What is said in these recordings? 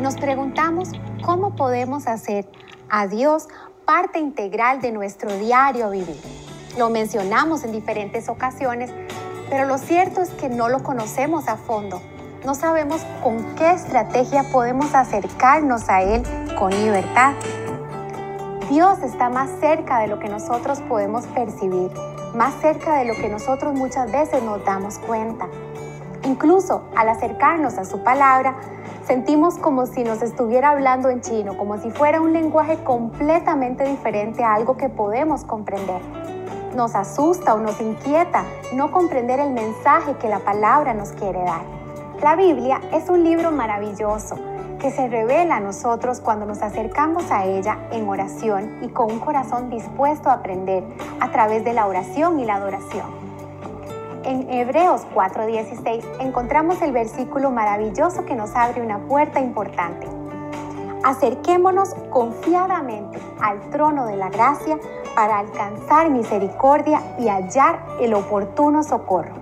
nos preguntamos cómo podemos hacer a Dios parte integral de nuestro diario vivir. Lo mencionamos en diferentes ocasiones, pero lo cierto es que no lo conocemos a fondo. No sabemos con qué estrategia podemos acercarnos a Él con libertad. Dios está más cerca de lo que nosotros podemos percibir, más cerca de lo que nosotros muchas veces nos damos cuenta. Incluso al acercarnos a su palabra, sentimos como si nos estuviera hablando en chino, como si fuera un lenguaje completamente diferente a algo que podemos comprender. Nos asusta o nos inquieta no comprender el mensaje que la palabra nos quiere dar. La Biblia es un libro maravilloso que se revela a nosotros cuando nos acercamos a ella en oración y con un corazón dispuesto a aprender a través de la oración y la adoración. En Hebreos 4:16 encontramos el versículo maravilloso que nos abre una puerta importante. Acerquémonos confiadamente al trono de la gracia para alcanzar misericordia y hallar el oportuno socorro.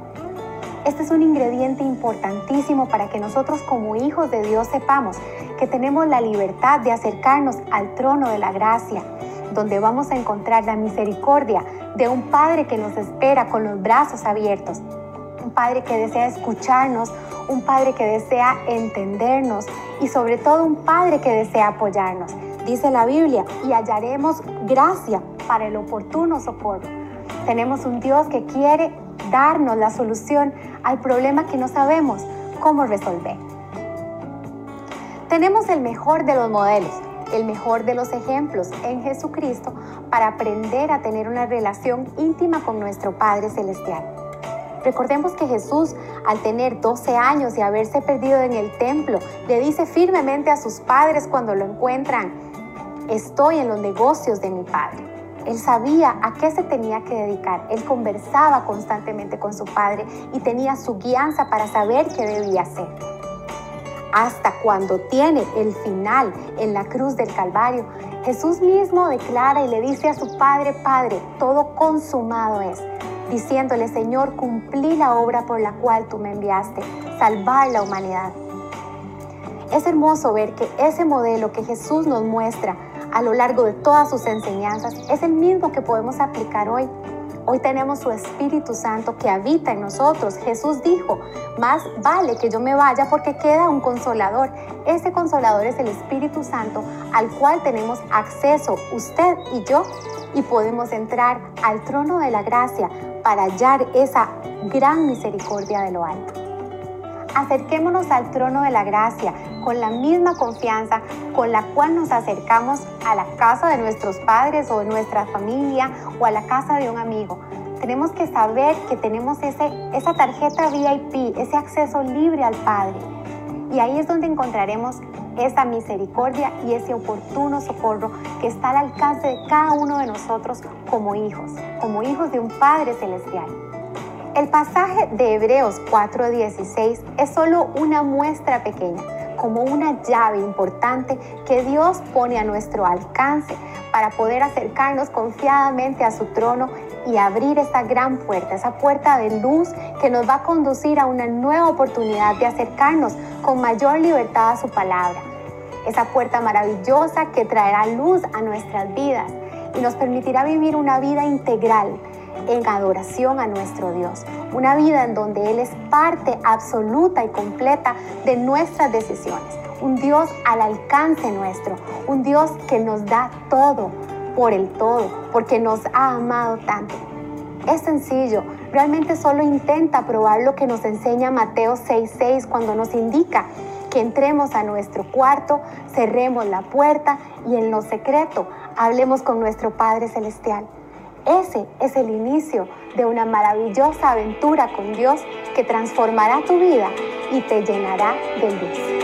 Este es un ingrediente importantísimo para que nosotros como hijos de Dios sepamos que tenemos la libertad de acercarnos al trono de la gracia, donde vamos a encontrar la misericordia de un Padre que nos espera con los brazos abiertos, un Padre que desea escucharnos, un Padre que desea entendernos y sobre todo un Padre que desea apoyarnos. Dice la Biblia, y hallaremos gracia para el oportuno socorro. Tenemos un Dios que quiere darnos la solución al problema que no sabemos cómo resolver. Tenemos el mejor de los modelos, el mejor de los ejemplos en Jesucristo para aprender a tener una relación íntima con nuestro Padre Celestial. Recordemos que Jesús, al tener 12 años y haberse perdido en el templo, le dice firmemente a sus padres cuando lo encuentran, estoy en los negocios de mi Padre. Él sabía a qué se tenía que dedicar. Él conversaba constantemente con su Padre y tenía su guianza para saber qué debía hacer hasta cuando tiene el final en la cruz del Calvario, Jesús mismo declara y le dice a su Padre, Padre, todo consumado es, diciéndole, Señor, cumplí la obra por la cual tú me enviaste, salvar la humanidad. Es hermoso ver que ese modelo que Jesús nos muestra a lo largo de todas sus enseñanzas es el mismo que podemos aplicar hoy Hoy tenemos su Espíritu Santo que habita en nosotros. Jesús dijo, más vale que yo me vaya porque queda un consolador. Ese consolador es el Espíritu Santo al cual tenemos acceso usted y yo y podemos entrar al trono de la gracia para hallar esa gran misericordia de lo alto. Acerquémonos al trono de la gracia con la misma confianza con la cual nos acercamos a la casa de nuestros padres o de nuestra familia o a la casa de un amigo. Tenemos que saber que tenemos ese, esa tarjeta VIP, ese acceso libre al Padre. Y ahí es donde encontraremos esa misericordia y ese oportuno socorro que está al alcance de cada uno de nosotros como hijos, como hijos de un Padre celestial. El pasaje de Hebreos 4:16 es solo una muestra pequeña, como una llave importante que Dios pone a nuestro alcance para poder acercarnos confiadamente a su trono y abrir esta gran puerta, esa puerta de luz que nos va a conducir a una nueva oportunidad de acercarnos con mayor libertad a su palabra. Esa puerta maravillosa que traerá luz a nuestras vidas y nos permitirá vivir una vida integral en adoración a nuestro Dios. Una vida en donde Él es parte absoluta y completa de nuestras decisiones. Un Dios al alcance nuestro. Un Dios que nos da todo por el todo, porque nos ha amado tanto. Es sencillo, realmente solo intenta probar lo que nos enseña Mateo 6:6 cuando nos indica que entremos a nuestro cuarto, cerremos la puerta y en lo secreto hablemos con nuestro Padre Celestial. Ese es el inicio de una maravillosa aventura con Dios que transformará tu vida y te llenará de luz.